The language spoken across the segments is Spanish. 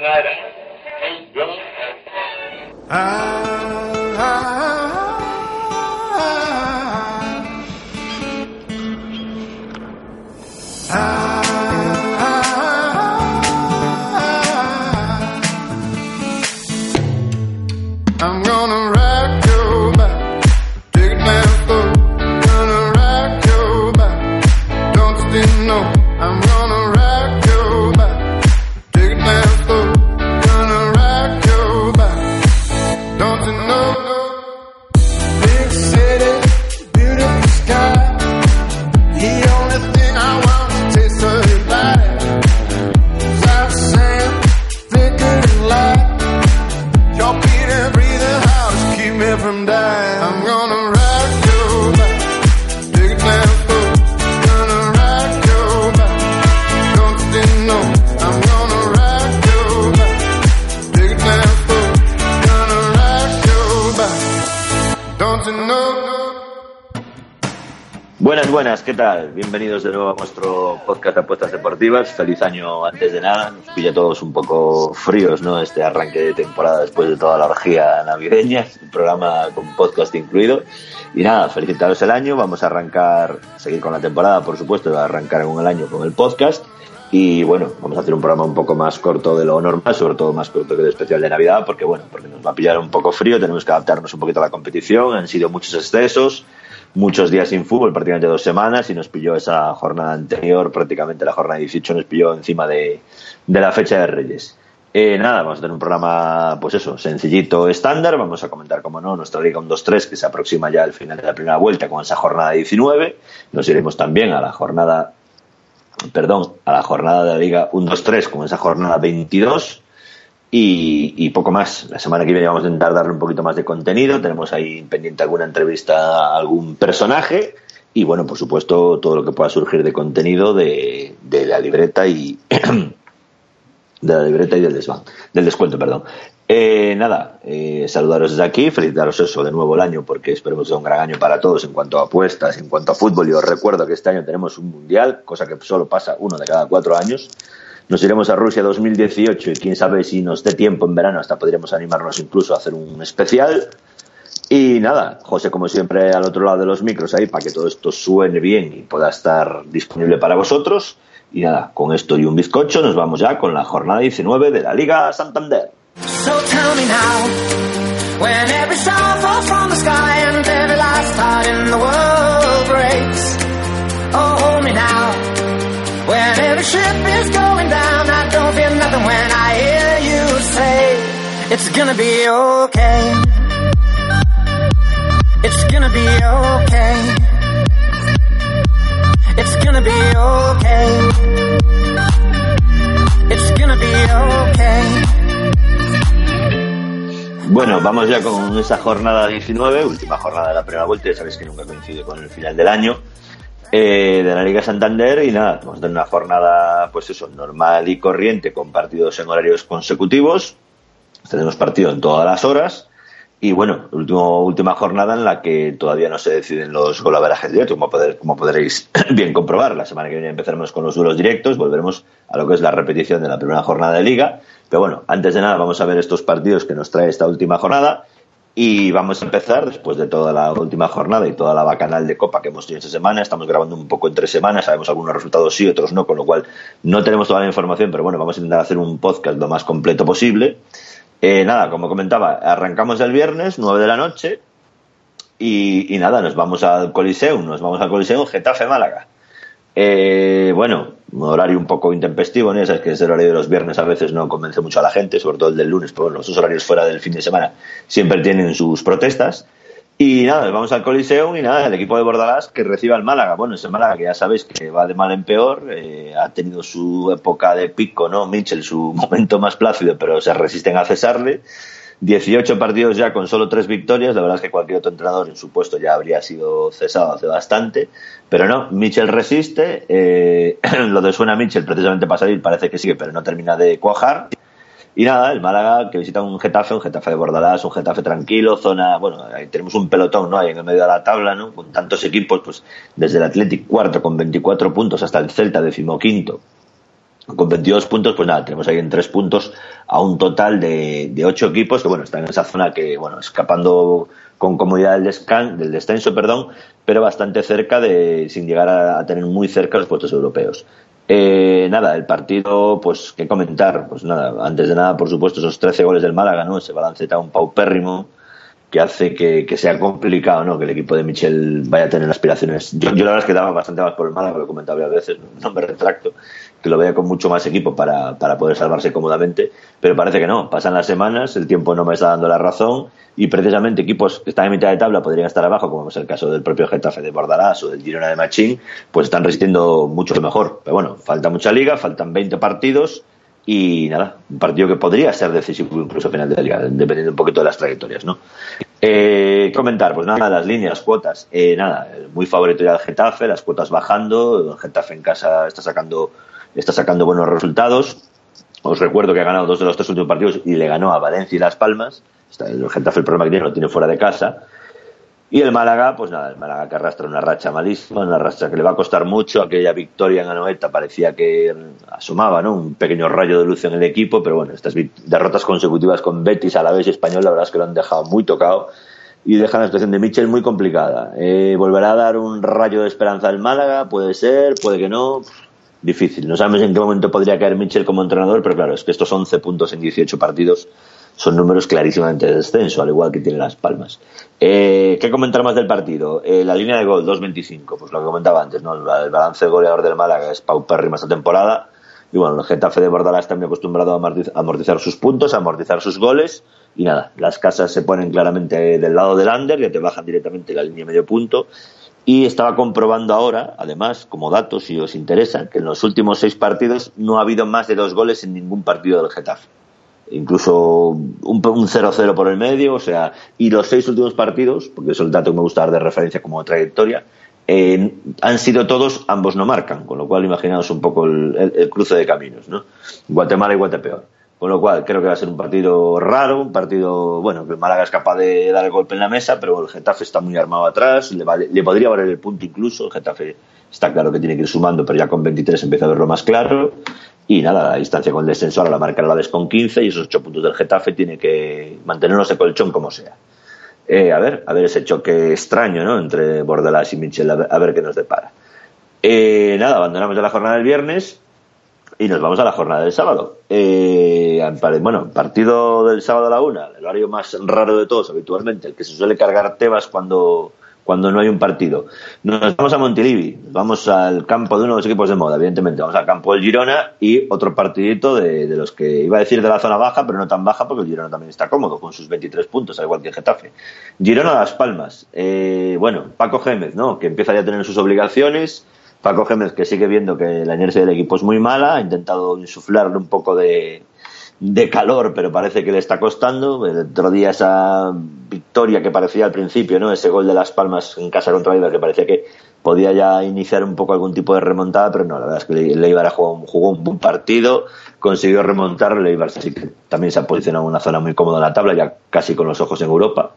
tonight, eh? Drunk? Buenas, ¿qué tal? Bienvenidos de nuevo a nuestro podcast de apuestas deportivas. Feliz año antes de nada. Nos pilla todos un poco fríos, ¿no? Este arranque de temporada después de toda la orgía navideña, un programa con podcast incluido. Y nada, felicitaros el año. Vamos a arrancar, seguir con la temporada, por supuesto, a arrancar en el año con el podcast. Y bueno, vamos a hacer un programa un poco más corto de lo normal, sobre todo más corto que el especial de Navidad, porque bueno, porque nos va a pillar un poco frío, tenemos que adaptarnos un poquito a la competición, han sido muchos excesos, muchos días sin fútbol, prácticamente dos semanas, y nos pilló esa jornada anterior, prácticamente la jornada 18 nos pilló encima de, de la fecha de Reyes. Eh, nada, vamos a tener un programa, pues eso, sencillito, estándar. Vamos a comentar, como no, nuestra Liga 1-2-3, que se aproxima ya al final de la primera vuelta con esa jornada 19. Nos iremos también a la jornada, perdón, a la jornada de la Liga 1-2-3 con esa jornada 22. Y, y poco más. La semana que viene vamos a intentar darle un poquito más de contenido. Tenemos ahí pendiente alguna entrevista a algún personaje. Y bueno, por supuesto, todo lo que pueda surgir de contenido de, de la libreta y de la libreta y del desván, del descuento, perdón. Eh, nada, eh, saludaros desde aquí, felicitaros eso de nuevo el año, porque esperemos que sea un gran año para todos en cuanto a apuestas, en cuanto a fútbol. Y os recuerdo que este año tenemos un mundial, cosa que solo pasa uno de cada cuatro años. Nos iremos a Rusia 2018 y quién sabe si nos dé tiempo en verano, hasta podríamos animarnos incluso a hacer un especial. Y nada, José, como siempre, al otro lado de los micros ahí para que todo esto suene bien y pueda estar disponible para vosotros. Y nada, con esto y un bizcocho nos vamos ya con la jornada 19 de la Liga Santander. So tell me now, Bueno, vamos ya con esa jornada 19, última jornada de la primera vuelta, ya sabéis que nunca coincide con el final del año, eh, de la Liga Santander y nada, vamos a tener una jornada, pues eso, normal y corriente, con partidos en horarios consecutivos, tenemos partido en todas las horas y bueno, último, última jornada en la que todavía no se deciden los golaverajes directos, como, poder, como podréis bien comprobar. La semana que viene empezaremos con los duelos directos, volveremos a lo que es la repetición de la primera jornada de liga. Pero bueno, antes de nada vamos a ver estos partidos que nos trae esta última jornada y vamos a empezar después de toda la última jornada y toda la bacanal de copa que hemos tenido esta semana. Estamos grabando un poco entre semanas, sabemos algunos resultados sí, otros no, con lo cual no tenemos toda la información, pero bueno, vamos a intentar hacer un podcast lo más completo posible. Eh, nada, como comentaba, arrancamos el viernes, 9 de la noche, y, y nada, nos vamos al Coliseum, nos vamos al Coliseum Getafe Málaga. Eh, bueno, horario un poco intempestivo, ¿no? Sabes que ese horario de los viernes a veces no convence mucho a la gente, sobre todo el del lunes, pero los horarios fuera del fin de semana siempre tienen sus protestas. Y nada, vamos al Coliseum y nada, el equipo de Bordalás que reciba al Málaga. Bueno, ese Málaga que ya sabéis que va de mal en peor, eh, ha tenido su época de pico, ¿no? Mitchell, su momento más plácido, pero se resisten a cesarle. 18 partidos ya con solo tres victorias. La verdad es que cualquier otro entrenador en su puesto ya habría sido cesado hace bastante. Pero no, Mitchell resiste. Eh, lo de suena Mitchell precisamente para salir parece que sigue, pero no termina de cuajar. Y nada, el Málaga que visita un Getafe, un Getafe de Bordalás, un Getafe tranquilo, zona, bueno, ahí tenemos un pelotón, ¿no? Ahí en el medio de la tabla, ¿no? Con tantos equipos, pues desde el Athletic cuarto con 24 puntos hasta el Celta decimoquinto con 22 puntos, pues nada, tenemos ahí en tres puntos a un total de, de ocho equipos que, bueno, están en esa zona que, bueno, escapando con comodidad del, descan, descenso, perdón, pero bastante cerca de, sin llegar a, tener muy cerca los puestos europeos. Eh, nada, el partido, pues, ¿qué comentar? Pues nada, antes de nada, por supuesto, esos 13 goles del Málaga, ¿no? Ese balance tan paupérrimo que hace que, sea complicado, ¿no? Que el equipo de Michel vaya a tener aspiraciones. Yo, yo la verdad es que daba bastante más por el Málaga, lo he comentado varias veces, no me retracto, que lo vea con mucho más equipo para, para poder salvarse cómodamente, pero parece que no. Pasan las semanas, el tiempo no me está dando la razón y precisamente equipos que están en mitad de tabla podrían estar abajo, como es el caso del propio Getafe de Bordalás o del Girona de Machín, pues están resistiendo mucho mejor. Pero bueno, falta mucha liga, faltan 20 partidos y nada, un partido que podría ser decisivo incluso a final de la liga, dependiendo un poquito de las trayectorias, ¿no? Eh, comentar, pues nada, las líneas, cuotas, eh, nada, muy favorito ya el Getafe, las cuotas bajando, el Getafe en casa está sacando, está sacando buenos resultados. Os recuerdo que ha ganado dos de los tres últimos partidos y le ganó a Valencia y Las Palmas. El Getafe el problema que tiene lo tiene fuera de casa. Y el Málaga, pues nada, el Málaga que arrastra una racha malísima, una racha que le va a costar mucho. Aquella victoria en Anoeta parecía que asomaba, ¿no? Un pequeño rayo de luz en el equipo, pero bueno, estas derrotas consecutivas con Betis, a la vez Español, la verdad es que lo han dejado muy tocado y dejan la situación de Michel muy complicada. Eh, ¿Volverá a dar un rayo de esperanza al Málaga? Puede ser, puede que no. Difícil. No sabemos en qué momento podría caer Michel como entrenador, pero claro, es que estos 11 puntos en 18 partidos son números clarísimamente de descenso, al igual que tiene Las Palmas. Eh, ¿Qué comentar más del partido? Eh, la línea de gol, 2.25, pues lo que comentaba antes, ¿no? El balance goleador del Málaga es paupérrima esta temporada. Y bueno, el Getafe de Bordalás está acostumbrado a amortizar sus puntos, a amortizar sus goles. Y nada, las casas se ponen claramente del lado del under, ya te bajan directamente la línea medio punto. Y estaba comprobando ahora, además, como datos, si os interesa, que en los últimos seis partidos no ha habido más de dos goles en ningún partido del Getafe incluso un 0-0 por el medio, o sea, y los seis últimos partidos, porque es el dato que me gusta dar de referencia como trayectoria, eh, han sido todos, ambos no marcan, con lo cual imaginaos un poco el, el, el, cruce de caminos, ¿no? Guatemala y Guatepeor. Con lo cual creo que va a ser un partido raro, un partido, bueno, que el Málaga es capaz de dar el golpe en la mesa, pero el Getafe está muy armado atrás, le, le podría valer el punto incluso, el Getafe está claro que tiene que ir sumando, pero ya con 23 empieza a verlo más claro. Y nada, la distancia con el descenso ahora la marca la vez con 15 y esos 8 puntos del Getafe tiene que mantenernos de colchón como sea. Eh, a ver, a ver ese choque extraño, ¿no? Entre Bordelás y Michel, a ver, a ver qué nos depara. Eh, nada, abandonamos ya la jornada del viernes y nos vamos a la jornada del sábado. Eh, bueno, partido del sábado a la una, el horario más raro de todos habitualmente, el que se suele cargar Tebas cuando cuando no hay un partido. Nos vamos a Montilivi, vamos al campo de uno de los equipos de moda, evidentemente. Vamos al campo del Girona y otro partidito de, los que iba a decir de la zona baja, pero no tan baja porque el Girona también está cómodo con sus 23 puntos, al igual que el Getafe. Girona Las Palmas. Eh, bueno, Paco Gémez, ¿no? Que empieza ya a tener sus obligaciones. Paco Gémez que sigue viendo que la inercia del equipo es muy mala, ha intentado insuflarle un poco de, calor, pero parece que le está costando. El otro día esa victoria que parecía al principio, ¿no? Ese gol de Las Palmas en casa contra Eibar que parecía que podía ya iniciar un poco algún tipo de remontada, pero no, la verdad es que el jugó, jugó un buen partido, consiguió remontar, el así que también se ha posicionado en una zona muy cómoda en la tabla, ya casi con los ojos en Europa.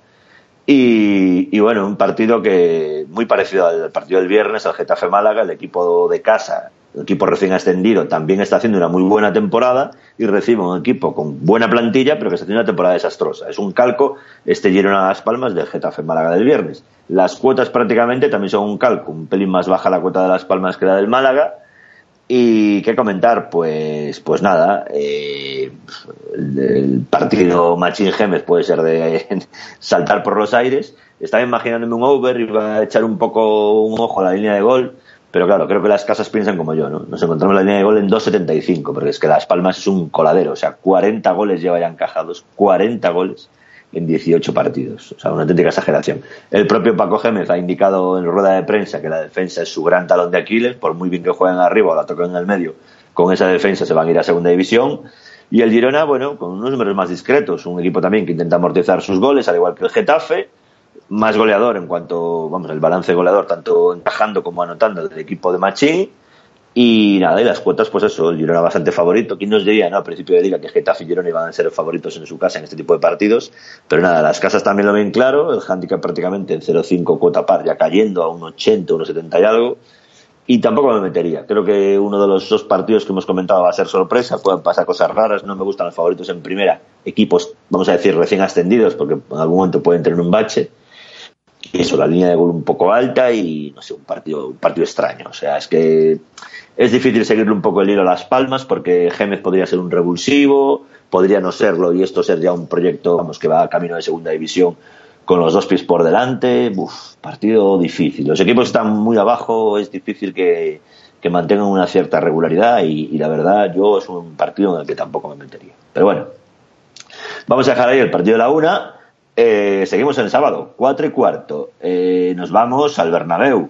Y, y, bueno, un partido que muy parecido al partido del viernes, al Getafe Málaga, el equipo de casa el equipo recién ascendido también está haciendo una muy buena temporada y recibe un equipo con buena plantilla, pero que está haciendo una temporada desastrosa. Es un calco este Girona Las Palmas del Getafe Málaga del viernes. Las cuotas prácticamente también son un calco, un pelín más baja la cuota de Las Palmas que la del Málaga. Y qué comentar, pues, pues nada, eh, el, partido Machín Gemes puede ser de saltar por los aires. Estaba imaginándome un over y va a echar un poco un ojo a la línea de gol pero claro, creo que las casas piensan como yo, ¿no? Nos encontramos la línea de gol en 2.75, porque es que Las Palmas es un coladero, o sea, 40 goles lleva ya encajados, 40 goles en 18 partidos, o sea, una auténtica exageración. El propio Paco Gémez ha indicado en rueda de prensa que la defensa es su gran talón de Aquiles, por muy bien que jueguen arriba o la toquen en el medio, con esa defensa se van a ir a segunda división. Y el Girona, bueno, con unos números más discretos, un equipo también que intenta amortizar sus goles, al igual que el Getafe, más goleador en cuanto, vamos, el balance goleador, tanto encajando como anotando del equipo de Machín. Y nada, y las cuotas, pues eso, el Girona bastante favorito. ¿Quién nos diría, no, al principio de liga que Getafe y Girona iban a ser favoritos en su casa en este tipo de partidos? Pero nada, las casas también lo ven claro, el handicap prácticamente en 0,5 cuota par, ya cayendo a un 80, 1,70 y algo. y tampoco me metería. Creo que uno de los dos partidos que hemos comentado va a ser sorpresa, pueden pasar cosas raras, no me gustan los favoritos en primera, equipos, vamos a decir, recién ascendidos, porque en algún momento pueden tener un bache. Y eso, la línea de gol un poco alta y, no sé, un partido, un partido extraño. O sea, es que es difícil seguirle un poco el hilo a las palmas porque Gémez podría ser un revulsivo, podría no serlo y esto ser ya un proyecto, vamos, que va camino de segunda división con los dos pies por delante, uf, partido difícil. Los equipos están muy abajo, es difícil que, que mantengan una cierta regularidad y, y, la verdad yo es un partido en el que tampoco me metería. Pero bueno, vamos a dejar ahí el partido de la una. Eh, seguimos el sábado, cuatro y cuarto. Eh, nos vamos al Bernabéu.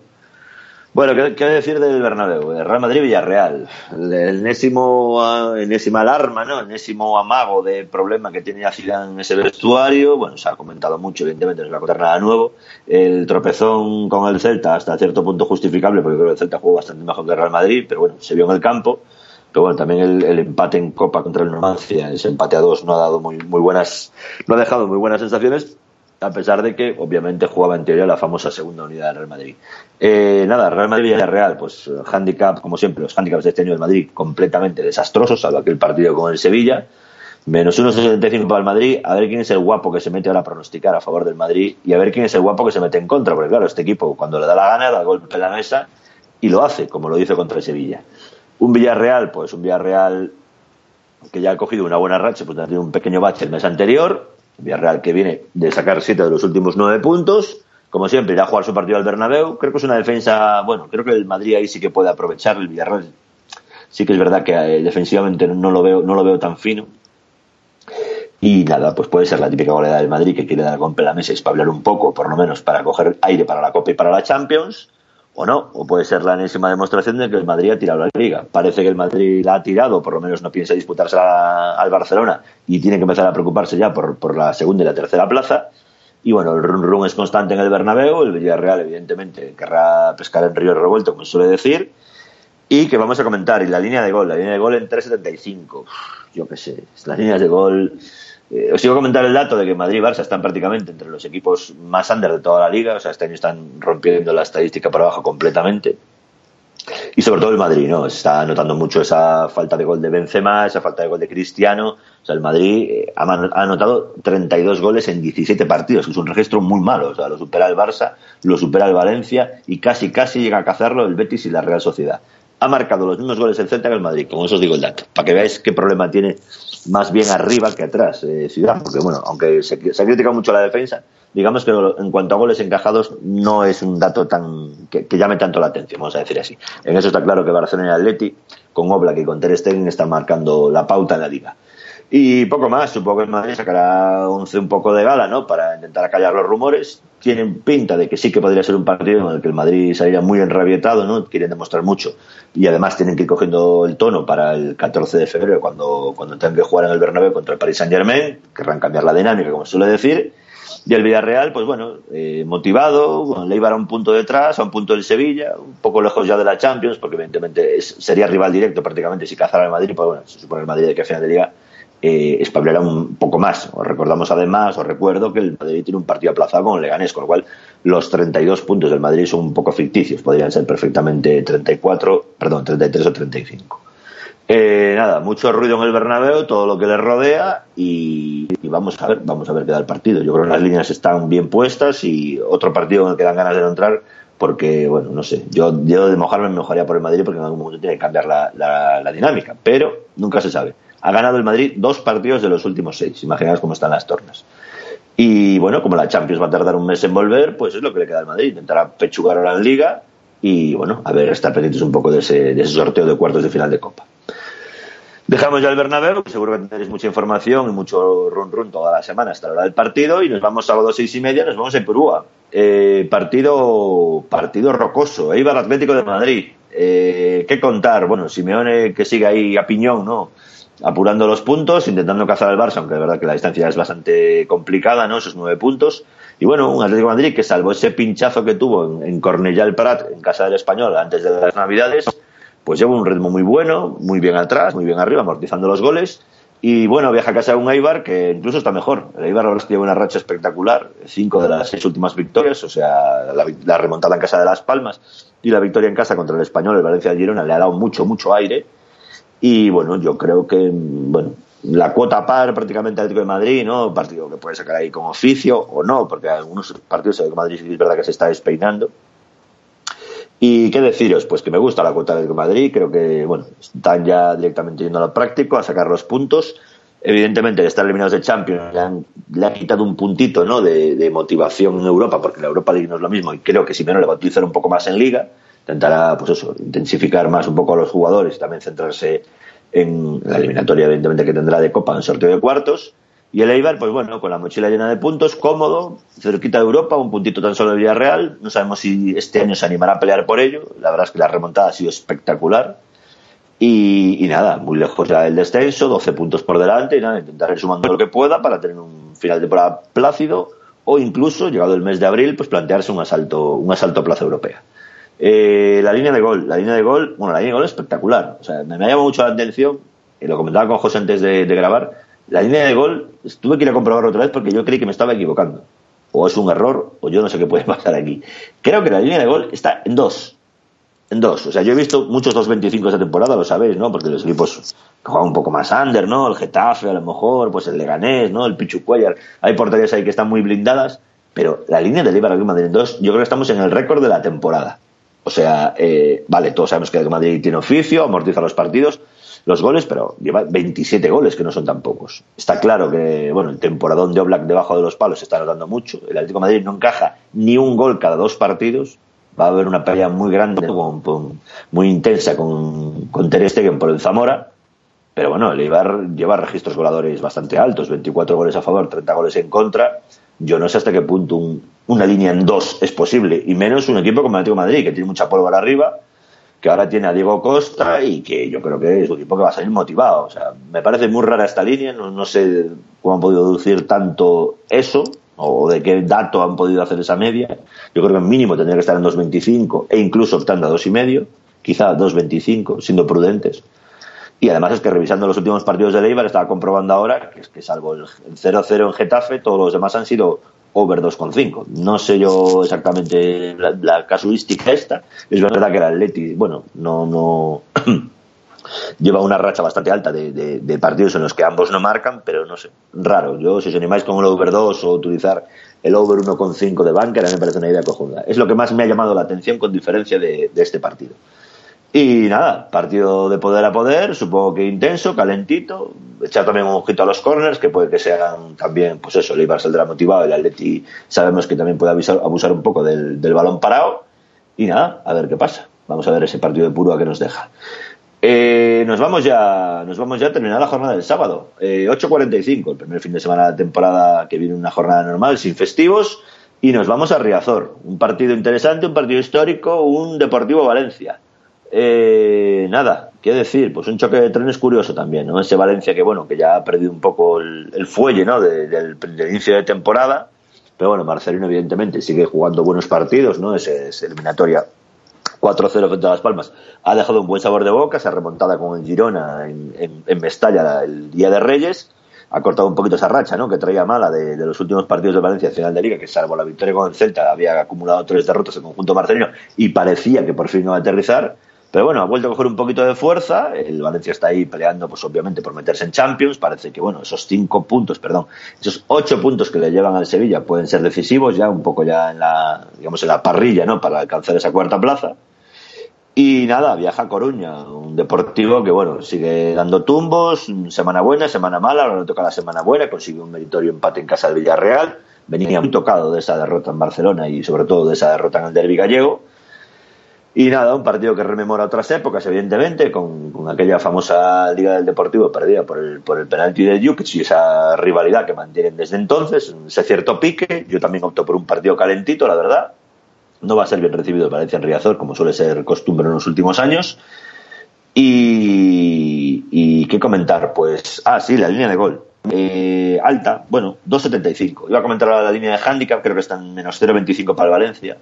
Bueno, ¿qué, ¿qué, decir del Bernabéu? El Real Madrid-Villarreal. El enésimo, enésima alarma, ¿no? El enésimo amago de problema que tiene Zidane en ese vestuario. Bueno, se ha comentado mucho, evidentemente, no se va a contar nada nuevo. El tropezón con el Celta, hasta cierto punto justificable, porque creo que el Celta jugó bastante mejor que el Real Madrid, pero bueno, se vio en el campo. Pero bueno, también el, empate en Copa contra el Numancia, ese empate a dos no ha dado muy, muy buenas, no ha dejado muy buenas sensaciones a pesar de que obviamente jugaba en teoría la famosa segunda unidad del Real Madrid. Eh, nada, Real Madrid-Villarreal, pues handicap, como siempre, los handicaps de este año del Madrid completamente desastrosos, salvo aquel partido con el Sevilla, menos 1,65 para el Madrid, a ver quién es el guapo que se mete ahora a pronosticar a favor del Madrid y a ver quién es el guapo que se mete en contra, porque claro, este equipo cuando le da la gana da golpe en la mesa y lo hace, como lo hizo contra el Sevilla. Un Villarreal, pues un Villarreal que ya ha cogido una buena racha, pues ha tenido un pequeño bache el mes anterior, Villarreal que viene de sacar siete de los últimos nueve puntos. Como siempre, irá a jugar su partido al Bernabéu. Creo que es una defensa, bueno, creo que el Madrid ahí sí que puede aprovechar. El Villarreal sí que es verdad que eh, defensivamente no lo veo, no lo veo tan fino. Y nada, pues puede ser la típica goleada del Madrid que quiere dar golpe a la mesa y espablar un poco, por lo menos para coger aire para la Copa y para la Champions o no, o puede ser la enésima demostración de que el Madrid ha tirado la liga. Parece que el Madrid la ha tirado, por lo menos no piensa disputarse al Barcelona y tiene que empezar a preocuparse ya por, por, la segunda y la tercera plaza. Y bueno, el run run es constante en el Bernabéu, el Villarreal evidentemente querrá pescar en río revuelto, como suele decir, y que vamos a comentar, y la línea de gol, la línea de gol en 3.75, yo qué sé, las líneas de gol eh, os iba a comentar el dato de que Madrid y Barça están prácticamente entre los equipos más under de toda la liga, o sea, este año están rompiendo la estadísca por abajo completamente. Y sobre todo el Madrid, ¿no? Está notando mucho esa falta de gol de Benzema, esa falta de gol de Cristiano. O sea, el Madrid eh, ha anotado 32 goles en 17 partidos, que es un registro muy malo. O sea, lo supera el Barça, lo supera el Valencia y casi, casi llega a cazarlo el Betis y la Real Sociedad. Ha marcado los mismos goles el Celta que el Madrid, como eso os digo el dato, para que veáis qué problema tiene más bien arriba que atrás eh, Ciudad, porque bueno, aunque se, se, ha criticado mucho la defensa, digamos que en cuanto a goles encajados no es un dato tan que, llame tanto la atención, vamos a decir así. En eso está claro que Barcelona y Atleti, con Oblak y con Ter Stegen, están marcando la pauta en la liga. Y poco más, supongo que el Madrid sacará once un poco de gala, ¿no? Para intentar acallar los rumores. Tienen pinta de que sí que podría ser un partido en el que el Madrid saliera muy enrabietado, ¿no? Quieren demostrar mucho. Y además tienen que ir cogiendo el tono para el 14 de febrero, cuando, cuando tengan que jugar en el Bernabéu contra el Paris Saint Germain. Querrán cambiar la dinámica, como suele decir. Y el Villarreal, pues bueno, eh, motivado, bueno, le iba a un punto detrás, a un punto del Sevilla, un poco lejos ya de la Champions, porque evidentemente es, sería rival directo prácticamente si cazara el Madrid, pues bueno, se supone el Madrid de que a final de liga eh, espabilará un poco más. Os recordamos además, os recuerdo que el Madrid tiene un partido aplazado con el Leganés, con lo cual los 32 puntos del Madrid son un poco ficticios, podrían ser perfectamente 34, perdón, 33 o 35. Eh, nada, mucho ruido en el Bernabéu, todo lo que le rodea y, vamos a ver, vamos a ver qué da el partido. Yo creo que las líneas están bien puestas y otro partido en el que dan ganas de no entrar porque, bueno, no sé, yo, yo de mojarme me mojaría por el Madrid porque en algún momento tiene que cambiar la, la, la dinámica, pero nunca se sabe ha ganado el Madrid dos partidos de los últimos seis. Imaginaos cómo están las tornas. Y bueno, como la Champions va a tardar un mes en volver, pues es lo que le queda al Madrid. Intentará pechugar ahora en Liga y bueno, a ver, estar pendientes un poco de ese, de ese sorteo de cuartos de final de Copa. Dejamos ya el Bernabéu, seguro que tendréis mucha información y mucho run run toda la semana hasta la hora del partido y nos vamos sábado seis y media, nos vamos a Perúa. Eh, partido, partido rocoso, Eibar Atlético de Madrid. Eh, ¿Qué contar? Bueno, Simeone que sigue ahí a piñón, ¿no? Apurando los puntos, intentando cazar al Barça, aunque de verdad que la distancia es bastante complicada, ¿no? Esos nueve puntos. Y bueno, un Atlético de Madrid que salvo ese pinchazo que tuvo en, en Cornellà el Prat, en casa del Español, antes de las Navidades, pues lleva un ritmo muy bueno, muy bien atrás, muy bien arriba, amortizando los goles. Y bueno, viaja a casa de un Eibar que incluso está mejor. El Eibar ahora lleva una racha espectacular, cinco de las seis últimas victorias, o sea, la, la, remontada en casa de Las Palmas y la victoria en casa contra el español, el Valencia de Girona, le ha dado mucho, mucho aire. Y bueno, yo creo que, bueno, la cuota par prácticamente Atlético de Madrid, ¿no? partido que puede sacar ahí con oficio o no, porque algunos partidos de Madrid es verdad que se está despeinando. Y qué deciros, pues que me gusta la cuota de Madrid, creo que bueno, están ya directamente yendo a lo práctico, a sacar los puntos. Evidentemente, de estar eliminados de Champions le han, le quitado un puntito ¿no? de, motivación en Europa, porque la Europa League no es lo mismo, y creo que si menos le va a utilizar un poco más en Liga. Intentará, pues eso, intensificar más un poco a los jugadores, y también centrarse en la eliminatoria, evidentemente, que tendrá de Copa en sorteo de cuartos. Y el Eibar, pues bueno, con la mochila llena de puntos, cómodo, cerquita de Europa, un puntito tan solo de Villarreal. No sabemos si este año se animará a pelear por ello. La verdad es que la remontada ha sido espectacular. Y, nada, muy lejos ya del descenso, 12 puntos por delante. Y nada, intentar ir sumando lo que pueda para tener un final de temporada plácido. O incluso, llegado el mes de abril, pues plantearse un asalto, un asalto a plaza europea. Eh, la línea de gol, la línea de gol, bueno, la línea de gol es espectacular. O sea, me, ha llamado mucho la atención, y lo comentaba con José antes de grabar la línea de gol, tuve que ir a comprobarlo otra vez porque yo creí que me estaba equivocando. O es un error, o yo no sé qué puede pasar aquí. Creo que la línea de gol está en dos. En dos. O sea, yo he visto muchos 2.25 esta temporada, lo sabéis, ¿no? Porque los equipos juegan un poco más under, ¿no? El Getafe, a lo mejor, pues el Leganés, ¿no? El Pichu Cuellar. Hay porterías ahí que están muy blindadas. Pero la línea del Eibar Madrid en dos, yo creo que estamos en el récord de la temporada. O sea, eh, vale, todos sabemos que el Madrid tiene oficio, amortiza los partidos, los goles, pero lleva 27 goles, que no son tan pocos. Está claro que, bueno, el temporadón de Oblak debajo de los palos se está notando mucho. El Atlético Madrid no encaja ni un gol cada dos partidos. Va a haber una pelea muy grande, muy intensa con, con Ter Stegen por el Zamora. Pero bueno, el Eibar lleva registros goladores bastante altos, 24 goles a favor, 30 goles en contra. Yo no sé hasta qué punto una línea en dos es posible, y menos un equipo como el Atlético Madrid, que tiene mucha pólvora arriba, que ahora tiene a Diego Costa y que yo creo que es un equipo que va a salir motivado. O sea, me parece muy rara esta línea, no, sé cómo han podido deducir tanto eso o de qué dato han podido hacer esa media. Yo creo que mínimo tendría que estar en 2.25 e incluso optando a 2.5, quizá 2.25, siendo prudentes. Y además es que revisando los últimos partidos de Leibar estaba comprobando ahora que, es que salvo el 0-0 en Getafe, todos los demás han sido over 2,5. No sé yo exactamente la, casuística esta. Es verdad que el Atleti, bueno, no, no lleva una racha bastante alta de, partidos en los que ambos no marcan, pero no sé, raro. Yo, si os animáis con el over 2 o utilizar el over 1,5 de Banker, a mí me parece una idea cojuda. Es lo que más me ha llamado la atención con diferencia de este partido. Y nada, partido de poder a poder, supongo que intenso, calentito. Echar también un ojito a los corners, que puede que sean también, pues eso, el Ibar saldrá motivado, el Atleti sabemos que también puede abusar un poco del, balón parado. Y nada, a ver qué pasa. Vamos a ver ese partido de puro a que nos deja. Eh, nos vamos ya, nos vamos ya a terminar la jornada del sábado. Eh, 8.45, el primer fin de semana de la temporada que viene una jornada normal, sin festivos. Y nos vamos a Riazor. Un partido interesante, un partido histórico, un Deportivo Valencia. Eh, nada, ¿qué decir? Pues un choque de trenes curioso también, ¿no? Ese Valencia que, bueno, que ya ha perdido un poco el, fuelle, ¿no? del, inicio de temporada. Pero bueno, Marcelino, evidentemente, sigue jugando buenos partidos, ¿no? Ese, eliminatoria 4-0 frente a Las Palmas. Ha dejado un buen sabor de boca, se ha remontado con el Girona en, en, Mestalla el día de Reyes ha cortado un poquito esa racha, ¿no? Que traía mala de, los últimos partidos de Valencia final de liga, que salvo la victoria con el Celta había acumulado tres derrotas en conjunto marcelino y parecía que por fin iba a aterrizar. Pero bueno, ha vuelto a coger un poquito de fuerza. El Valencia está ahí peleando, pues obviamente, por meterse en Champions. Parece que, bueno, esos cinco puntos, perdón, esos ocho puntos que le llevan al Sevilla pueden ser decisivos ya, un poco ya en la, digamos, en la parrilla, ¿no? Para alcanzar esa cuarta plaza. Y nada, viaja a Coruña, un deportivo que, bueno, sigue dando tumbos, semana buena, semana mala, ahora le toca la semana buena, consigue un meritorio empate en casa del Villarreal. Venía muy tocado de esa derrota en Barcelona y sobre todo de esa derrota en el derbi gallego y nada, un partido que rememora otras épocas, evidentemente, con, aquella famosa Liga del Deportivo perdida por el, por el penalti de Jukic y esa rivalidad que mantienen desde entonces, ese cierto pique. Yo también opto por un partido calentito, la verdad. No va a ser bien recibido el Valencia en Riazor, como suele ser costumbre en los últimos años. Y, y qué comentar, pues, ah, sí, la línea de gol. Eh, alta, bueno, 2.75. Iba a comentar la, la línea de handicap, creo que está en menos 0.25 para el Valencia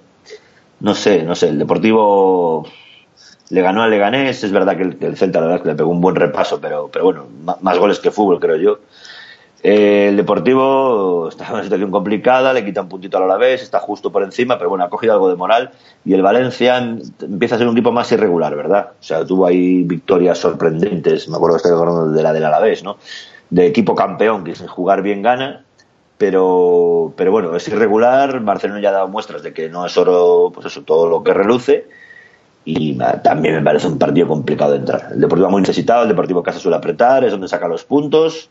no sé, no sé, el Deportivo le ganó al Leganés, es verdad que el, que el Celta la verdad que le pegó un buen repaso, pero, pero bueno, más goles que fútbol creo yo. Eh, el Deportivo está en una situación complicada, le quita un puntito al Alavés, está justo por encima, pero bueno, ha cogido algo de moral y el Valencia empieza a ser un equipo más irregular, ¿verdad? O sea, tuvo ahí victorias sorprendentes, me acuerdo estoy acordando de la del Alavés, ¿no? De equipo campeón que sin jugar bien gana, pero, pero bueno, es irregular, Barcelona ya ha dado muestras de que no es oro, pues eso, todo lo que reluce y también me parece un partido complicado de entrar. El Deportivo muy necesitado, el Deportivo casa suele apretar, es donde saca los puntos.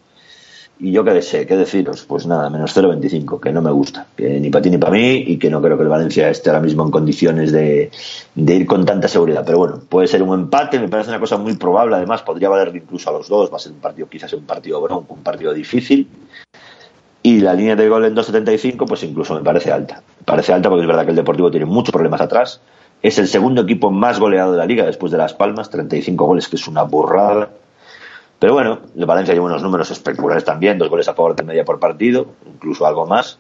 Y yo qué sé, qué deciros, pues nada, menos 0,25, que no me gusta, que ni para ti ni para mí y que no creo que el Valencia esté ahora mismo en condiciones de, de ir con tanta seguridad. Pero bueno, puede ser un empate, me parece una cosa muy probable, además podría valer incluso a los dos, va a ser un partido, quizás un partido bronco, un partido difícil. Y la línea de gol en 2.75, pues incluso me parece alta. Me parece alta porque es verdad que el Deportivo tiene muchos problemas atrás. Es el segundo equipo más goleado de la liga después de Las Palmas, 35 goles, que es una burrada. Pero bueno, el Valencia lleva unos números espectaculares también, dos goles a favor de media por partido, incluso algo más.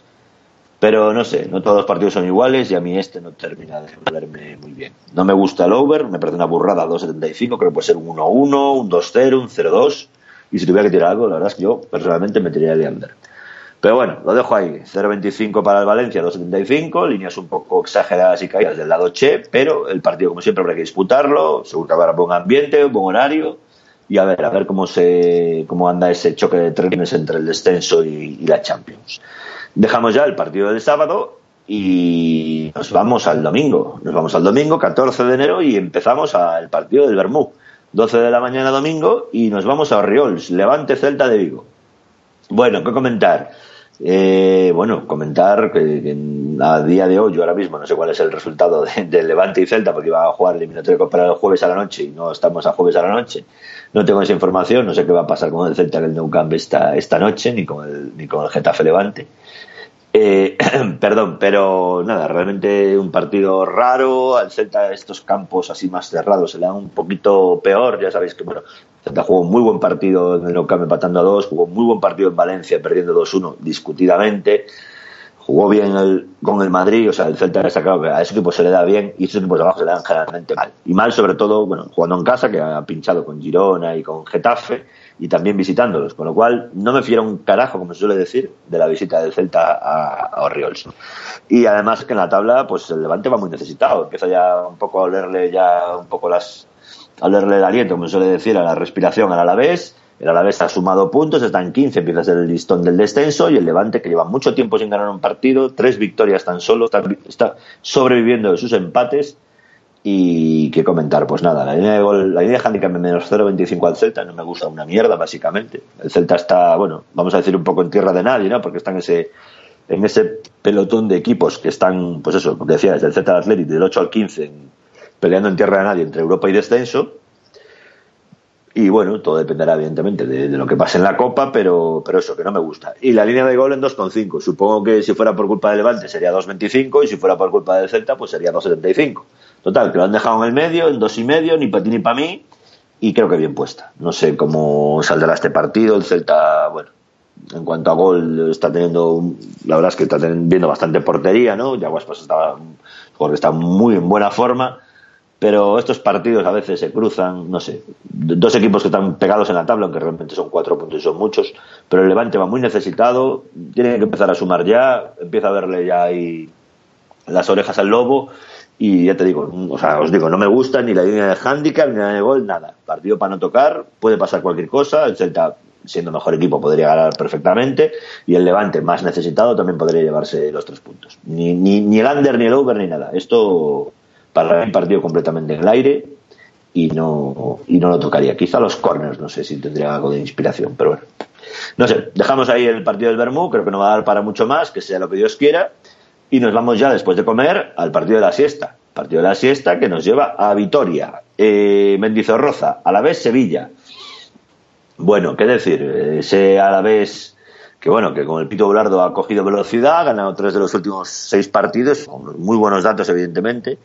Pero no sé, no todos los partidos son iguales y a mí este no termina de verme muy bien. No me gusta el over, me parece una burrada 2.75, creo que puede ser un 1-1, un 2-0, un 0-2. Y si tuviera que tirar algo, la verdad es que yo personalmente me tiraría de under. Pero bueno, lo dejo ahí. 0.25 para el Valencia, 2.75, líneas un poco exageradas y caídas del lado Che, pero el partido, como siempre, habrá que disputarlo. Seguro que habrá buen ambiente, buen horario. Y a ver, a ver cómo se cómo anda ese choque de trenes entre el descenso y, la Champions. Dejamos ya el partido del sábado y nos vamos al domingo. Nos vamos al domingo, 14 de enero, y empezamos al partido del Bermú. 12 de la mañana domingo y nos vamos a Oriols, Levante Celta de Vigo. Bueno, ¿qué comentar? Eh, bueno, comentar que, a día de hoy, yo ahora mismo no sé cuál es el resultado de, de Levante y Celta, porque iba a jugar el eliminatorio Copa el jueves a la noche y no estamos a jueves a la noche. No tengo esa información, no sé qué va a pasar con el Celta en el Nou Camp esta, esta noche, ni con el, ni con el Getafe Levante. Eh, perdón, pero nada, realmente un partido raro. Al Celta estos campos así más cerrados se le dan un poquito peor. Ya sabéis que bueno, Celta jugó un muy buen partido en el Nou Camp empatando a dos, jugó muy buen partido en Valencia perdiendo 2-1 discutidamente. Jugó bien el- con el Madrid, o sea, el Celta ha destacado que a ese equipo se le da bien y a esos equipos de abajo se le dan generalmente mal. Y mal sobre todo, bueno, jugando en casa, que ha pinchado con Girona y con Getafe, y también visitándolos, con lo cual no me fiero un carajo, como se suele decir, de la visita del Celta a, a Oriols. Y además que en la tabla, pues el Levante va muy necesitado, empieza ya un poco a olerle ya un poco las a el aliento, como se suele decir, a la respiración al Alavés. El Alavés ha sumado puntos, está en 15, empieza a ser el listón del descenso y el Levante, que lleva mucho tiempo sin ganar un partido, tres victorias tan solo, está sobreviviendo de sus empates. Y qué comentar, pues nada, la línea de gol, la línea de handicap menos 0.25 al Celta no me gusta una mierda, básicamente. El Celta está, bueno, vamos a decir un poco en tierra de nadie, ¿no? Porque está en ese, en ese pelotón de equipos que están, pues eso, como decía, desde el Celta al Athletic, del 8 al 15, en- peleando en tierra de nadie entre Europa y descenso. Y bueno, todo dependerá evidentemente de, de lo que pase en la Copa, pero, pero eso, que no me gusta. Y la línea de gol en 2,5. Supongo que si fuera por culpa del Levante sería 2,25 y si fuera por culpa del Celta pues sería 2,75. Total, que lo han dejado en el medio, en dos y medio, ni para ti ni para mí, y creo que bien puesta. No sé cómo saldrá este partido. El Celta, bueno, en cuanto a gol, está teniendo, la verdad es que está teniendo, viendo bastante portería, ¿no? Yaguas pues está, está muy en buena forma, pero estos partidos a veces se cruzan, no sé, dos equipos que están pegados en la tabla, aunque realmente son cuatro puntos y son muchos, pero el Levante va muy necesitado, tiene que empezar a sumar ya, empieza a verle ya ahí las orejas al lobo y ya te digo, o sea, os digo, no me gusta ni la línea de handicap ni la línea de gol, nada. Partido para no tocar, puede pasar cualquier cosa, el Celta siendo mejor equipo podría ganar perfectamente y el Levante más necesitado también podría llevarse los tres puntos. Ni, ni, ni el under, ni el over, ni nada. Esto para mí partido completamente en el aire y no, y no lo tocaría. Quizá los corners, no sé si tendría algo de inspiración, pero bueno. No sé, dejamos ahí el partido del Bermú, creo que no va a dar para mucho más, que sea lo que Dios quiera. Y nos vamos ya, después de comer, al partido de la siesta. Partido de la siesta que nos lleva a Vitoria, eh, Mendizorroza, a la vez Sevilla. Bueno, qué decir, ese a la vez que bueno, que con el Pito Bulardo ha cogido velocidad, ha ganado tres de los últimos seis partidos, con muy buenos datos, evidentemente.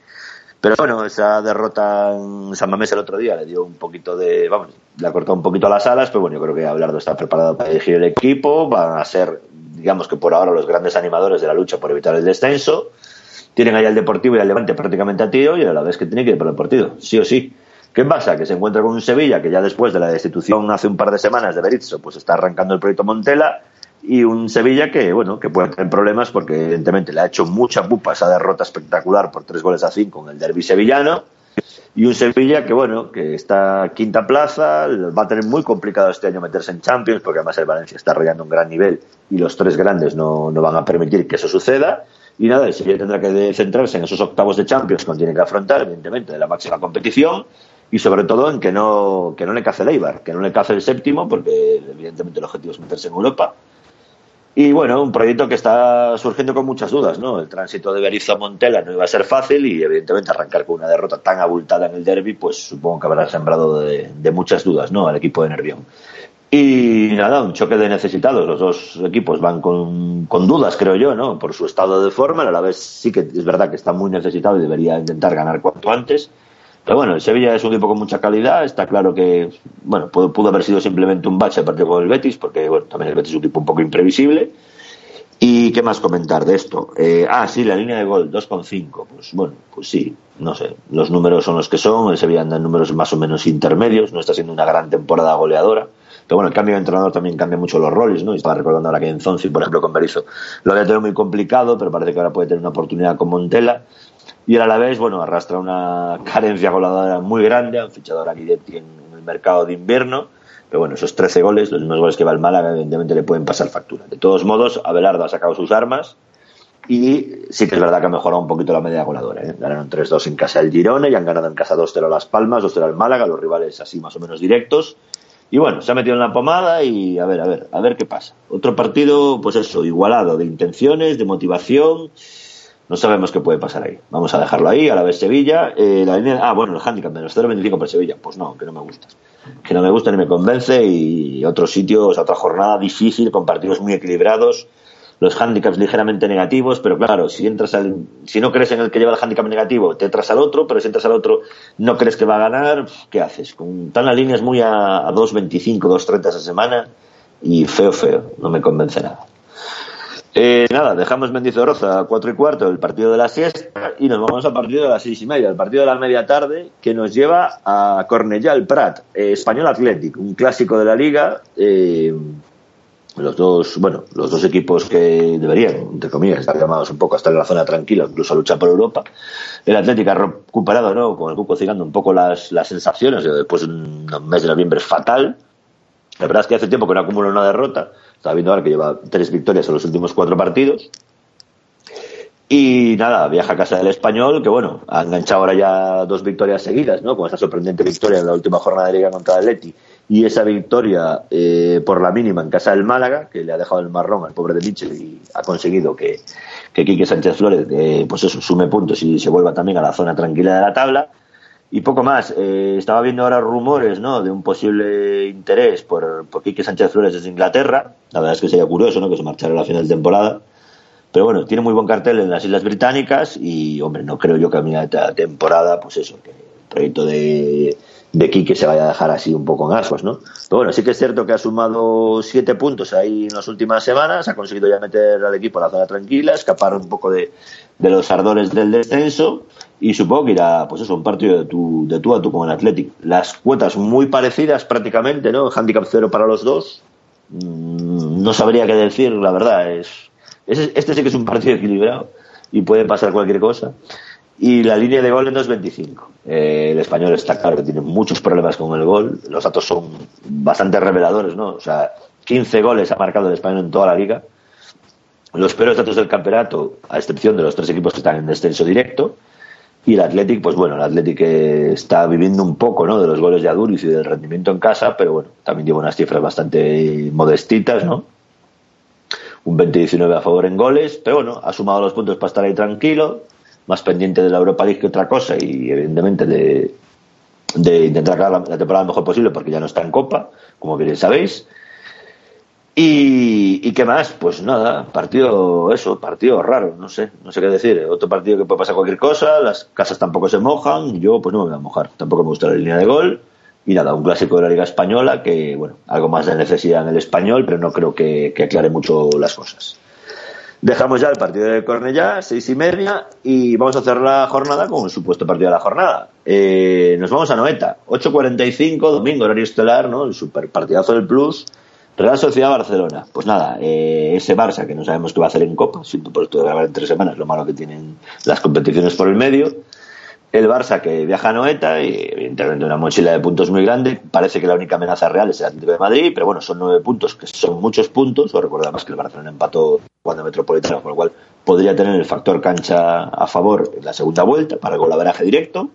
Pero bueno, esa derrota en San Mamés el otro día le dio un poquito de, vamos, le ha cortado un poquito las alas, pero bueno, yo creo que Abelardo está preparado para dirigir el equipo, van a ser, digamos que por ahora, los grandes animadores de la lucha por evitar el descenso. tienen ahí al Deportivo y al Levante prácticamente a tiro y a la vez que tiene que ir por el partido, sí o sí. ¿Qué pasa? Que se encuentra con un Sevilla que ya después de la destitución hace un par de semanas de Berizzo, pues está arrancando el proyecto Montela y un Sevilla que, bueno, que puede tener problemas porque evidentemente le ha hecho mucha pupa esa derrota espectacular por tres goles a cinco en el derby sevillano y un Sevilla que, bueno, que está quinta plaza, va a tener muy complicado este año meterse en Champions porque además el Valencia está rayando un gran nivel y los tres grandes no, no van a permitir que eso suceda. Y nada, el Sevilla tendrá que centrarse en esos octavos de Champions que tiene que afrontar, evidentemente, de la máxima competición y sobre todo en que no, que no le cace el Eibar, que no le cace el séptimo, porque evidentemente el objetivo es meterse en Europa. Y bueno, un proyecto que está surgiendo con muchas dudas, ¿no? El tránsito de Berizzo a Montela no iba a ser fácil y evidentemente arrancar con una derrota tan abultada en el derby, pues supongo que habrá sembrado de, muchas dudas, ¿no? Al equipo de Nervión. Y nada, un choque de necesitados. Los dos equipos van con, con, dudas, creo yo, ¿no? Por su estado de forma. A la vez sí que es verdad que está muy necesitado y debería intentar ganar cuanto antes. Pero bueno, el Sevilla es un equipo con mucha calidad. Está claro que, bueno, pudo, pudo haber sido simplemente un bache a partir con el Betis, porque, bueno, también el Betis es un equipo un poco imprevisible. ¿Y qué más comentar de esto? Eh, ah, sí, la línea de gol, 2,5. Pues bueno, pues sí, no sé. Los números son los que son. El Sevilla anda en números más o menos intermedios. No está siendo una gran temporada goleadora. Pero bueno, el cambio de entrenador también cambia mucho los roles, ¿no? Y estaba recordando ahora que en Zonzi, por ejemplo, con Berizzo, lo había tenido muy complicado, pero parece que ahora puede tener una oportunidad con Montela. Y a la vez, bueno, arrastra una carencia goleadora muy grande. Han fichado a Guidetti en el mercado de invierno. Pero bueno, esos 13 goles, los mismos goles que va el Málaga, evidentemente le pueden pasar factura. De todos modos, Abelardo ha sacado sus armas y sí que es verdad que ha mejorado un poquito la media goleadora. ¿eh? Ganaron 3-2 en casa del Girona y han ganado en casa 2-0 Las Palmas, 2-0 al Málaga, los rivales así más o menos directos. Y bueno, se ha metido en la pomada y a ver, a ver, a ver qué pasa. Otro partido, pues eso, igualado, de intenciones, de motivación no sabemos qué puede pasar ahí. Vamos a dejarlo ahí, a la vez Sevilla. Eh, la línea, ah, bueno, el handicap de los 0.25 por Sevilla. Pues no, que no me gusta. Que no me gusta ni me convence. Y otros sitios, otra jornada difícil, con partidos muy equilibrados. Los handicaps ligeramente negativos, pero claro, si entras al, si no crees en el que lleva el handicap negativo, te entras al otro, pero si entras al otro, no crees que va a ganar, ¿qué haces? Con, están las líneas muy a, a 2.25, 2.30 esa semana y feo, feo, no me convence nada. Eh, nada, dejamos Mendizorroza a cuatro y cuarto, el partido de la siesta, y nos vamos al partido de las seis y media, el partido de la media tarde, que nos lleva a Cornellà, el Prat, eh, Español Athletic, un clásico de la liga. Eh, los dos, bueno, los dos equipos que deberían, entre comillas, estar llamados un poco a estar en la zona tranquila, incluso a luchar por Europa. El Atlético ha recuperado, ¿no? Con el Cuco cigando un poco las, las sensaciones, después de un mes de noviembre fatal. La verdad es que hace tiempo que no acumula una derrota Estaba viendo ahora que lleva tres victorias en los últimos cuatro partidos. Y nada, viaja a casa del español, que bueno, ha enganchado ahora ya dos victorias seguidas, ¿no? Con esa sorprendente victoria en la última jornada de liga contra el Leti y esa victoria eh, por la mínima en casa del Málaga, que le ha dejado el marrón al pobre de Mitchell y ha conseguido que, que Quique Sánchez Flores, eh, pues eso, sume puntos y se vuelva también a la zona tranquila de la tabla. Y poco más. Eh, estaba viendo ahora rumores ¿no? de un posible interés por, por Quique Sánchez Flores desde Inglaterra. La verdad es que sería curioso ¿no? que se marchara a la final de temporada. Pero bueno, tiene muy buen cartel en las Islas Británicas y, hombre, no creo yo que a mi temporada, pues eso, que el proyecto de, de Quique se vaya a dejar así un poco en ascuas, ¿no? Pero bueno, sí que es cierto que ha sumado siete puntos ahí en las últimas semanas, ha conseguido ya meter al equipo a la zona tranquila, escapar un poco de, de los ardores del descenso y supongo que irá, pues eso, un partido de tu, de tú a tú con el Athletic. Las cuotas muy parecidas prácticamente, ¿no? Handicap cero para los dos. Mm, no sabría qué decir, la verdad. Es, este sí que es un partido equilibrado y puede pasar cualquier cosa. Y la línea de gol en 2.25. Eh, el español está claro que tiene muchos problemas con el gol. Los datos son bastante reveladores, ¿no? O sea, 15 goles ha marcado el español en toda la liga. Los peores datos del campeonato, a excepción de los tres equipos que están en descenso directo. Y el Athletic, pues bueno, el Athletic está viviendo un poco ¿no? de los goles de Aduriz y del rendimiento en casa, pero bueno, también lleva unas cifras bastante modestitas, ¿no? Un 20-19 a favor en goles, pero bueno, ha sumado los puntos para estar ahí tranquilo, más pendiente de la Europa League que otra cosa y evidentemente de, de intentar acabar la, la temporada lo mejor posible porque ya no está en Copa, como bien sabéis. Y, qué más, pues nada, partido, eso, partido raro, no sé, no sé qué decir. Otro partido que puede pasar cualquier cosa, las casas tampoco se mojan, yo pues no me voy a mojar, tampoco me gusta la línea de gol. Y nada, un clásico de la Liga Española que, bueno, algo más de necesidad en el español, pero no creo que, aclare mucho las cosas. Dejamos ya el partido de Cornellá, seis y media, y vamos a hacer la jornada con el supuesto partido de la jornada. Eh, nos vamos a Noeta, 8.45, domingo, horario estelar, ¿no? El super partidazo del Plus, Real Sociedad Barcelona. Pues nada, eh, ese Barça que no sabemos qué va a hacer en Copa, siento por esto de grabar en tres semanas, lo malo que tienen las competiciones por el medio. El Barça que viaja a Noeta y evidentemente una mochila de puntos muy grande. Parece que la única amenaza real es el Atlético de Madrid, pero bueno, son nueve puntos, que son muchos puntos. Os recuerdo más que el Barcelona empató cuando Metropolitano, con lo cual podría tener el factor cancha a favor en la segunda vuelta para el golaveraje directo.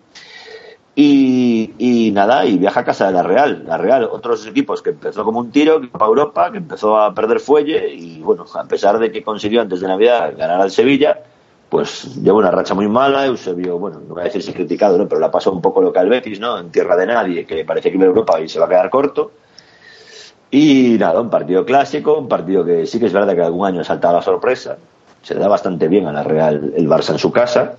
Y, y, nada, y viaja a casa de la Real. La Real, otros equipos que empezó como un tiro, que para Europa, que empezó a perder fuelle y bueno, a pesar de que consiguió antes de Navidad ganar al Sevilla, pues lleva una racha muy mala. Eusebio, bueno, no voy a decir si criticado, ¿no? pero la pasó un poco lo que al Betis, ¿no? En tierra de nadie, que parece que iba a Europa y se va a quedar corto. Y nada, un partido clásico, un partido que sí que es verdad que algún año salta la sorpresa. Se le da bastante bien a la Real el Barça en su casa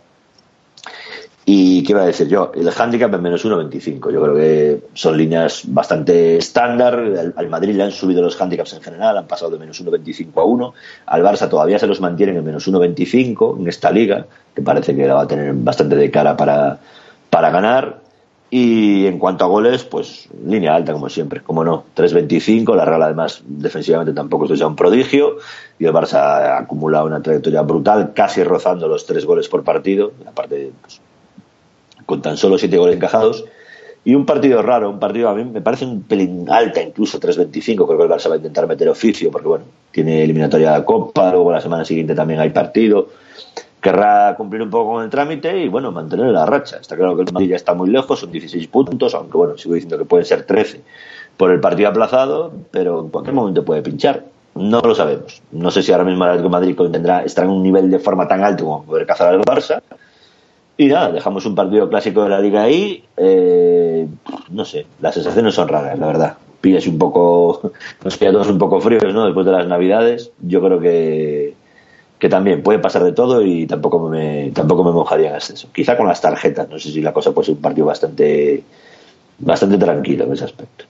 y qué iba a decir yo, el handicap en menos 1.25. Yo creo que son líneas bastante estándar. Al, Madrid le han subido los handicaps en general, han pasado de menos 1.25 a 1. Al Barça todavía se los mantienen en menos 1.25 en esta liga, que parece que la va a tener bastante de cara para, para ganar. Y en cuanto a goles, pues línea alta como siempre, como no, 3.25, la Real además defensivamente tampoco es ya un prodigio y el Barça ha acumulado una trayectoria brutal, casi rozando los tres goles por partido, aparte pues, con tan solo siete goles encajados. Y un partido raro, un partido a mí me parece un pelín alta, incluso 3.25. Creo que el Barça va a intentar meter oficio, porque bueno, tiene eliminatoria de Copa, luego la semana siguiente también hay partido. Querrá cumplir un poco con el trámite y bueno, mantener la racha. Está claro que el Madrid ya está muy lejos, son 16 puntos, aunque bueno, sigo diciendo que pueden ser 13 por el partido aplazado, pero en cualquier momento puede pinchar. No lo sabemos. No sé si ahora mismo el Atlético Madrid tendrá, estará en un nivel de forma tan alto como poder cazar al Barça dejamos un partido clásico de la liga ahí. Eh, no sé, las sensaciones son raras, la verdad. Pillas un poco, nos pilla todos un poco fríos, ¿no? Después de las navidades. Yo creo que, que también puede pasar de todo y tampoco me, tampoco me mojaría en exceso. Quizá con las tarjetas, no sé si la cosa puede ser un partido bastante, bastante tranquilo en ese aspecto.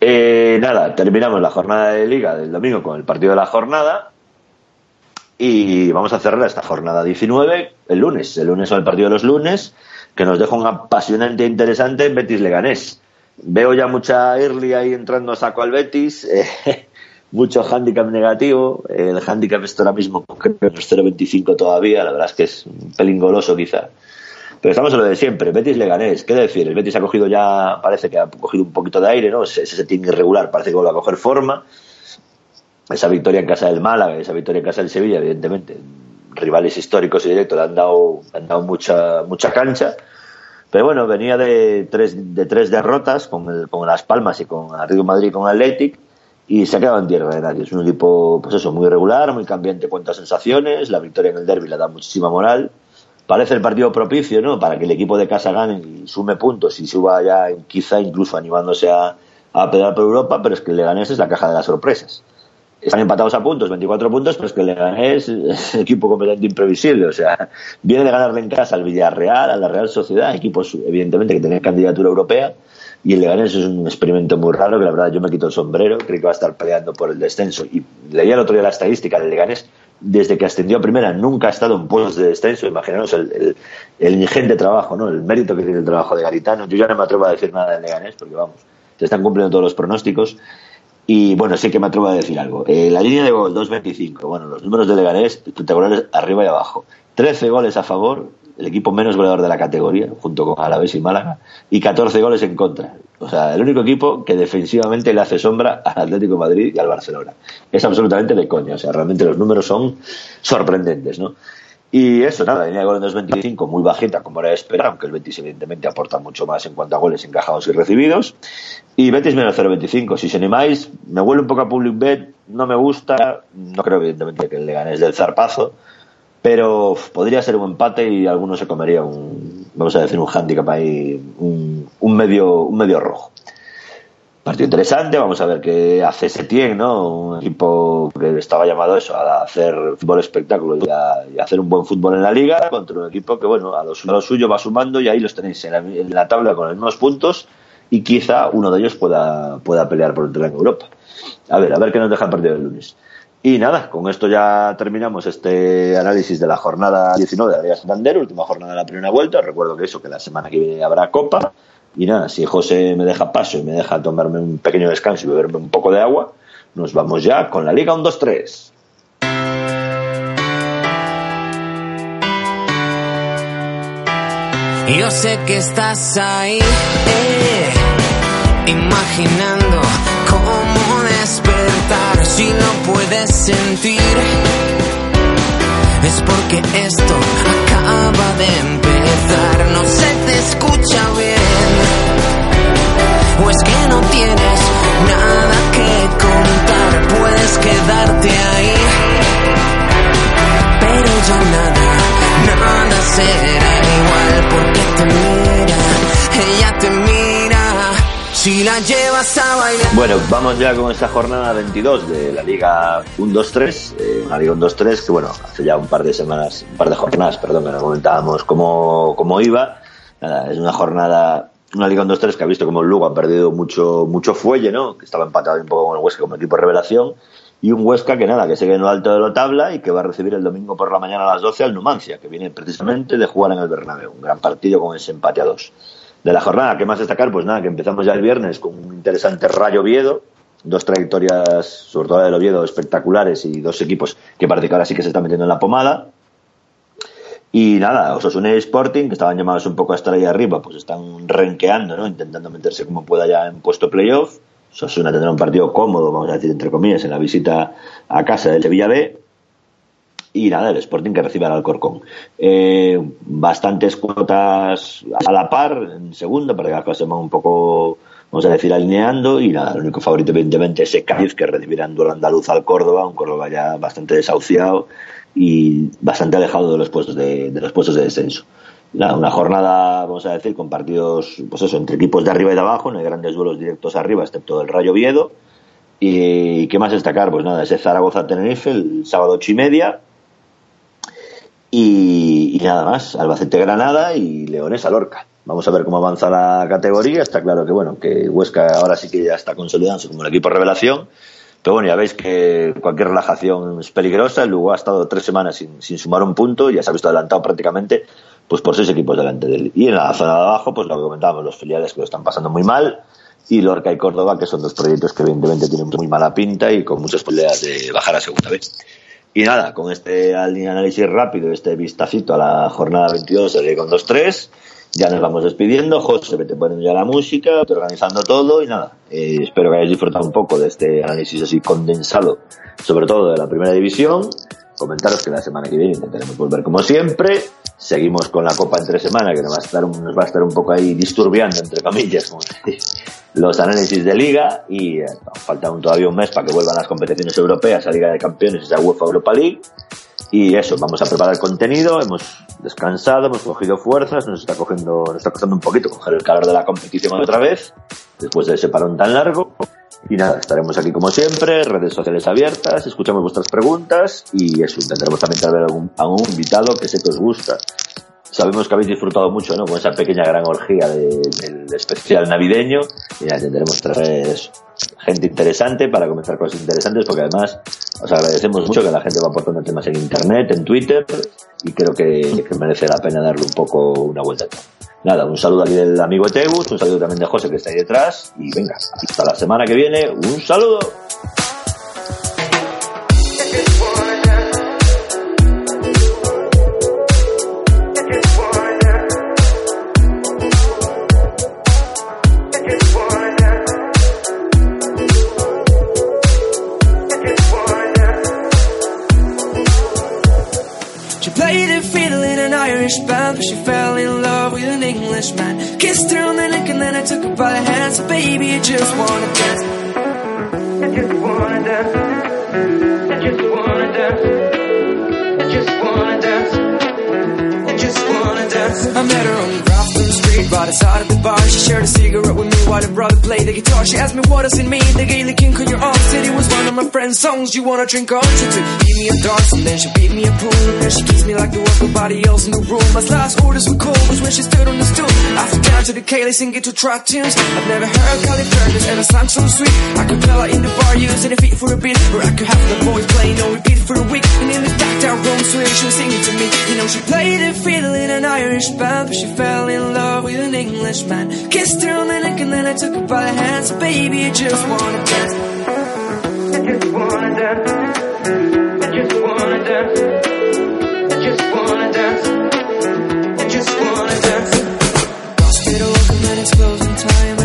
Eh, nada, terminamos la jornada de liga del domingo con el partido de la jornada y vamos a cerrar esta jornada 19 el lunes. El lunes son el partido de los lunes, que nos deja un apasionante e interesante Betis Leganés. Veo ya mucha early ahí entrando a saco al Betis, eh, mucho handicap negativo. El handicap está ahora mismo creo que es 0.25 todavía, la verdad es que es un pelín goloso quizá. Pero estamos en lo de siempre, Betis Leganés, ¿qué decir? El Betis ha cogido ya, parece que ha cogido un poquito de aire, ¿no? Ese setting irregular parece que vuelve a coger forma esa victoria en casa del Málaga, esa victoria en casa del Sevilla, evidentemente, rivales históricos y directos le han dado, han dado mucha, mucha cancha. Pero bueno, venía de tres, de tres derrotas con, el, con Las Palmas y con Atlético Madrid y con Athletic y se ha quedado en tierra de nadie. Es un equipo, pues eso, muy regular, muy cambiante en cuanto a sensaciones. La victoria en el derby le da muchísima moral. Parece el partido propicio, ¿no? Para que el equipo de casa gane y sume puntos y suba ya, quizá incluso animándose a, a pelear por Europa, pero es que el Leganés es la caja de las sorpresas están empatados a puntos, 24 puntos, pero es que el Leganés equipo completamente imprevisible. O sea, viene de ganarle en casa al Villarreal, a la Real Sociedad, equipos evidentemente que tenían candidatura europea. Y el Leganés es un experimento muy raro que la verdad yo me quito el sombrero, creo que va a estar peleando por el descenso. Y leía el otro día la estadística del Leganés, desde que ascendió a primera nunca ha estado en puestos de descenso. Imaginaos el, el, el, ingente trabajo, ¿no? el mérito que tiene el trabajo de Garitano. Yo ya no me atrevo a decir nada del Leganés porque vamos, se están cumpliendo todos los pronósticos. Y bueno, sí que me atrevo a decir algo. Eh, la línea de gol 2.25. Bueno, los números de Leganés espectaculares arriba y abajo. 13 goles a favor, el equipo menos goleador de la categoría, junto con Alavés y Málaga, y 14 goles en contra. O sea, el único equipo que defensivamente le hace sombra al Atlético Madrid y al Barcelona. Es absolutamente de coña. O sea, realmente los números son sorprendentes, ¿no? Y eso, nada, la línea de gol en 2.25 muy bajita, como era de esperar, aunque el Betis evidentemente aporta mucho más en cuanto a goles encajados y recibidos. Y Betis menos 0.25. Si os animáis, me huele un poco a Public Bet, no me gusta, no creo evidentemente que le ganes del zarpazo, pero podría ser un empate y alguno se comería un, vamos a decir, un handicap ahí, un, un medio, un medio rojo. Partido interesante, vamos a ver qué hace Setién, ¿no? Un equipo que estaba llamado eso, a hacer fútbol espectáculo y a, hacer un buen fútbol en la liga, contra un equipo que, bueno, a lo, a lo suyo va sumando y ahí los tenéis en la, en la, tabla con los mismos puntos y quizá uno de ellos pueda, pueda pelear por entrar en Europa. A ver, a ver qué nos deja el partido del lunes. Y nada, con esto ya terminamos este análisis de la jornada 19 de la Liga Santander, última jornada de la primera vuelta. Recuerdo que eso, que la semana que viene habrá Copa. Y nada, si José me deja paso y me deja tomarme un pequeño descanso y beberme un poco de agua, nos vamos ya con la Liga 1-2-3. Yo sé que estás ahí, eh, imaginando cómo despertar si no puedes sentir. Es porque esto acaba de empezar, no se te escucha bien. O es que no tienes nada que contar, puedes quedarte ahí. Pero ya nada, nada será igual porque te mira, ella te mira, si la llevas a bailar. Bueno, vamos ya con esta jornada 22 de la Liga 1-2-3. Eh, una Liga 1-2-3 que, bueno, hace ya un par de semanas, un par de jornadas, perdón, que nos comentábamos cómo, cómo iba. Nada, es una jornada, una Liga 1-2-3 que ha visto como el Lugo ha perdido mucho, mucho fuelle, ¿no? Que estaba empatado un poco con el Huesca como equipo de revelación. Y un Huesca que nada, que sigue en lo alto de la tabla y que va a recibir el domingo por la mañana a las 12 al Numancia, que viene precisamente de jugar en el Bernabéu. Un gran partido con ese empate a dos. De la jornada, ¿qué más destacar? Pues nada, que empezamos ya el viernes con un interesante Rayo Oviedo, dos trayectorias, sobre todo la del Oviedo, espectaculares y dos equipos que parece que ahora sí que se están metiendo en la pomada. Y nada, Osasuna y Sporting, que estaban llamados un poco a estar ahí arriba, pues están renqueando, ¿no? Intentando meterse como pueda ya en puesto playoff. Osasuna tendrá un partido cómodo, vamos a decir, entre comillas, en la visita a casa del Sevilla B. Y nada, el Sporting que recibe al Alcorcón. Eh, bastantes cuotas a la par en segundo, para que las cosas se van un poco, vamos a decir, alineando. Y nada, el único favorito, evidentemente, es ese Cádiz que recibirá en duelo andaluz al Córdoba, un Córdoba ya bastante desahuciado y bastante alejado de los puestos de, de los puestos de descenso. Una jornada, vamos a decir, con partidos, pues eso, entre equipos de arriba y de abajo, no hay grandes duelos directos arriba, excepto el Rayo Viedo. Y qué más destacar, pues nada, ese Zaragoza-Tenerife el sábado ocho y media. Y, y nada más, Albacete-Granada y Leones-Alorca. Vamos a ver cómo avanza la categoría. Está claro que, bueno, que Huesca ahora sí que ya está consolidándose como el equipo revelación. Pero bueno, ya veis que cualquier relajación es peligrosa. El Lugo ha estado tres semanas sin, sumar un punto, ya se ha visto adelantado prácticamente pues por seis equipos delante de él. Y en la zona de abajo, pues lo que comentábamos, los filiales que lo están pasando muy mal, y Lorca y Córdoba, que son dos proyectos que evidentemente tienen muy mala pinta y con muchas posibilidades de bajar a segunda vez. Y nada, con este análisis rápido, este vistacito a la jornada 22 de con 2-3, ya nos vamos despidiendo. José, vete poniendo ya la música, te organizando todo y nada. eh, espero que hayáis disfrutado un poco de este análisis así condensado, sobre todo de la primera división. Comentaros que la semana que viene intentaremos volver como siempre. Seguimos con la Copa entre semana, que nos va a estar, un- nos va a estar un poco ahí disturbiando, entre comillas, los análisis de Liga. Y eh, falta aún todavía un mes para que vuelvan las competiciones europeas, a Liga de Campeones y a UEFA Europa League. Y eso, vamos a preparar contenido, hemos descansado, hemos cogido fuerzas, nos está cogiendo, nos está costando un poquito coger el calor de la competición otra vez, después de ese parón tan largo. Y nada, estaremos aquí como siempre, redes sociales abiertas, escuchamos vuestras preguntas y eso, intentaremos también traer algún, a un invitado que sé que os gusta. Sabemos que habéis disfrutado mucho, ¿no? Con esa pequeña gran orgía de- del especial navideño y nada, intentaremos traer eso, gente interesante para comentar cosas interesantes porque además os agradecemos mucho que la gente va aportando temas en internet, en Twitter y creo que, que merece la pena darle un poco una vuelta. Nada, un saludo aquí del amigo Eteus, un saludo también de José que está ahí detrás y venga, hasta la semana que viene, un saludo. Played the fiddle in an Irish band, but she fell in love with an Englishman. Kissed her on the neck and then I took her by the hands. Baby, I just wanna dance. I just wanna dance. I just wanna dance. I just wanna dance. I just wanna dance. I met her on Grafton Street, right outside of the bar. She shared a cigarette with me while her brother played the guitar. She asked me what does it mean, the Gaelic king on your arm. Said it was one of my friend's songs. You wanna drink on? She took beat me a dance and then she beat me a pool. And then she kissed me like there was nobody else in the room. My last orders were cold was when she stood on the stool. After down to the Gaelic singing to track tunes. I've never heard Cali Fergus ever sang so sweet. I could play in the bar using a feet for a beat, or I could have the boys playing on repeat for a week. And in the dark down room, swear she was singing to me. You know she played a fiddle in an Irish band, but she fell in love with an Englishman. Kissed her on the neck and then I took her by the hands. Baby, I just wanna dance. I just wanna dance. I just wanna dance. I just wanna dance. I just wanna dance. Hospital open and it's closing time.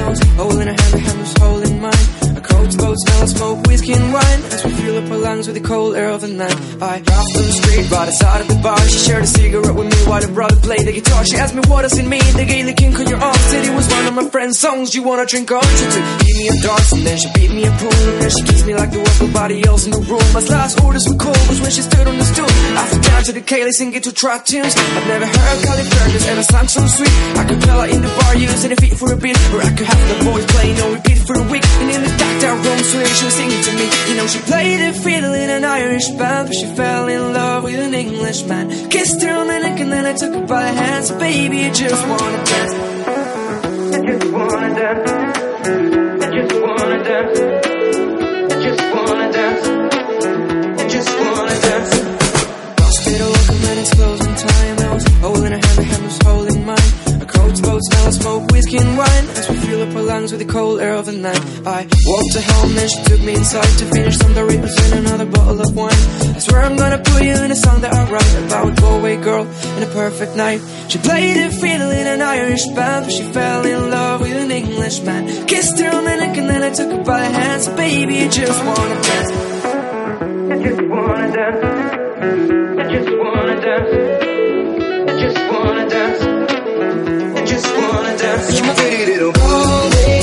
Boat of smoke, whiskey and wine. As we fill up our lungs with the cold air of the night. I dropped on the street, right outside of the bar. She shared a cigarette with me while her brother played the guitar. She asked me what does it mean, the Gaelic king on your arm. Said it was one of my friend's songs. You wanna drink on? Took beat me a dance and then she beat me a pool. And then she kissed me like there was nobody else in the room. My last orders were cold was when she stood on the stool. After down to the Gaelic singing to track tunes. I've never heard Cali Fergus ever sang so sweet. I could tell her in the bar using a feet for a beat, or I could have the boys playing on repeat for a week. And in the dark down room, she was singing to me. You know she played a fiddle in an Irish band, but she fell in love with an Englishman. Kissed her on the neck and then I took her by the hands. Baby, I just wanna dance. I just wanna dance. I just wanna dance. I just wanna dance. I just wanna dance. And it's closing time. Holding mine. A smell of smoke, whiskey and wine. Lungs with the cold air of the night. I walked her home, then she took me inside to finish some Doritos and another bottle of wine. I swear I'm gonna put you in a song that I write about a Galway girl in a perfect night. She played a fiddle in an Irish band, but she fell in love with an Englishman. Kissed her on the neck and then I took her by the hands. Baby, I just wanna dance. I just wanna dance. I just wanna dance. You're my pretty little boy.